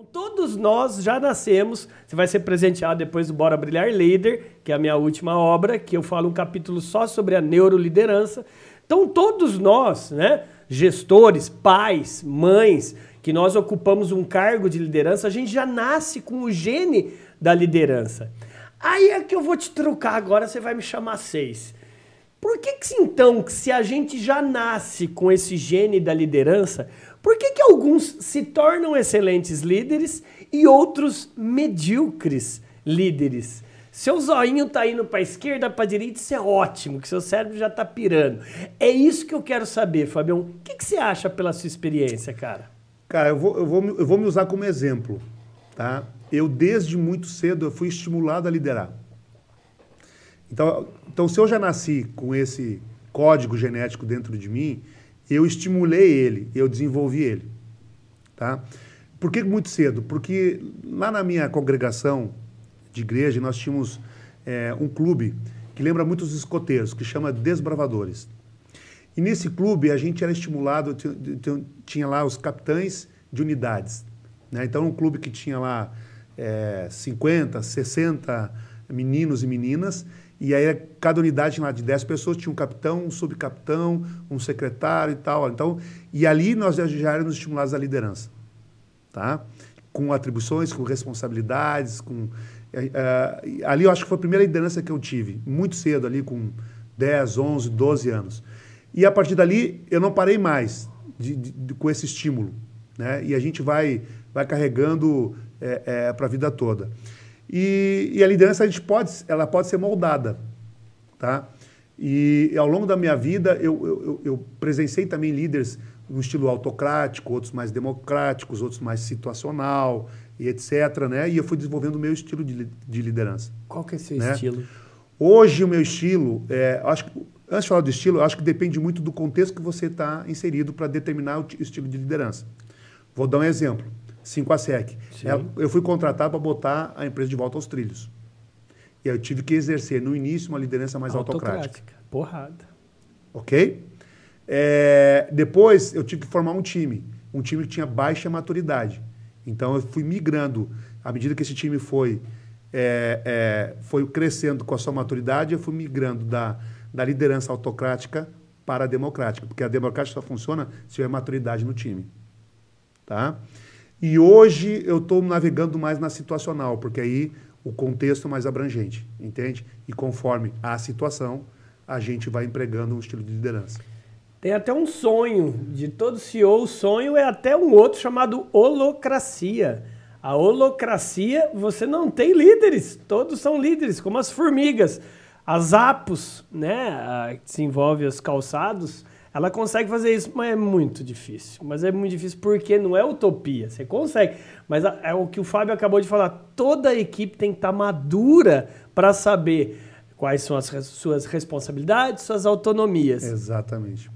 Então, todos nós já nascemos. Você vai ser presenteado depois do Bora Brilhar Líder, que é a minha última obra, que eu falo um capítulo só sobre a neuroliderança. Então, todos nós, né, gestores, pais, mães, que nós ocupamos um cargo de liderança, a gente já nasce com o gene da liderança. Aí é que eu vou te trocar agora, você vai me chamar seis. Por que, que então, se a gente já nasce com esse gene da liderança, por que, que alguns se tornam excelentes líderes e outros medíocres líderes? Seu zoinho tá indo para esquerda, para direita, isso é ótimo, que seu cérebro já tá pirando. É isso que eu quero saber, Fabião. O que, que você acha pela sua experiência, cara? Cara, eu vou, eu, vou, eu vou me usar como exemplo, tá? Eu, desde muito cedo, eu fui estimulado a liderar. Então, então, se eu já nasci com esse código genético dentro de mim, eu estimulei ele, eu desenvolvi ele. Tá? Por que muito cedo? Porque lá na minha congregação de igreja, nós tínhamos é, um clube que lembra muito os escoteiros, que chama Desbravadores. E nesse clube a gente era estimulado, tinha lá os capitães de unidades. Né? Então, um clube que tinha lá é, 50, 60 meninos e meninas, e aí cada unidade lá de 10 pessoas tinha um capitão, um subcapitão, um secretário e tal. Então, e ali nós já éramos estimulados à liderança, tá? Com atribuições, com responsabilidades, com uh, ali eu acho que foi a primeira liderança que eu tive, muito cedo ali com 10, 11, 12 anos. E a partir dali eu não parei mais de, de, de, com esse estímulo, né? E a gente vai vai carregando é, é, para a vida toda. E, e, a liderança a gente pode, ela pode ser moldada, tá? E ao longo da minha vida eu, eu, eu presenciei também líderes no estilo autocrático, outros mais democráticos, outros mais situacional e etc, né? E eu fui desenvolvendo o meu estilo de, de liderança. Qual que é seu né? estilo? Hoje o meu estilo, é, acho que, antes de falar do estilo, acho que depende muito do contexto que você está inserido para determinar o estilo de liderança. Vou dar um exemplo. 5 a SEC. Eu fui contratado para botar a empresa de volta aos trilhos. E aí eu tive que exercer no início uma liderança mais autocrática. autocrática. Porrada. Ok? É, depois eu tive que formar um time. Um time que tinha baixa maturidade. Então eu fui migrando. À medida que esse time foi, é, é, foi crescendo com a sua maturidade, eu fui migrando da, da liderança autocrática para a democrática. Porque a democrática só funciona se tiver maturidade no time. Tá? E hoje eu estou navegando mais na situacional, porque aí o contexto é mais abrangente, entende? E conforme a situação, a gente vai empregando um estilo de liderança. Tem até um sonho de todo CEO, o sonho é até um outro chamado holocracia. A holocracia, você não tem líderes, todos são líderes, como as formigas. As apos, né, que desenvolve os calçados, ela consegue fazer isso, mas é muito difícil. Mas é muito difícil porque não é utopia. Você consegue. Mas é o que o Fábio acabou de falar. Toda a equipe tem que estar madura para saber quais são as suas responsabilidades, suas autonomias. Exatamente.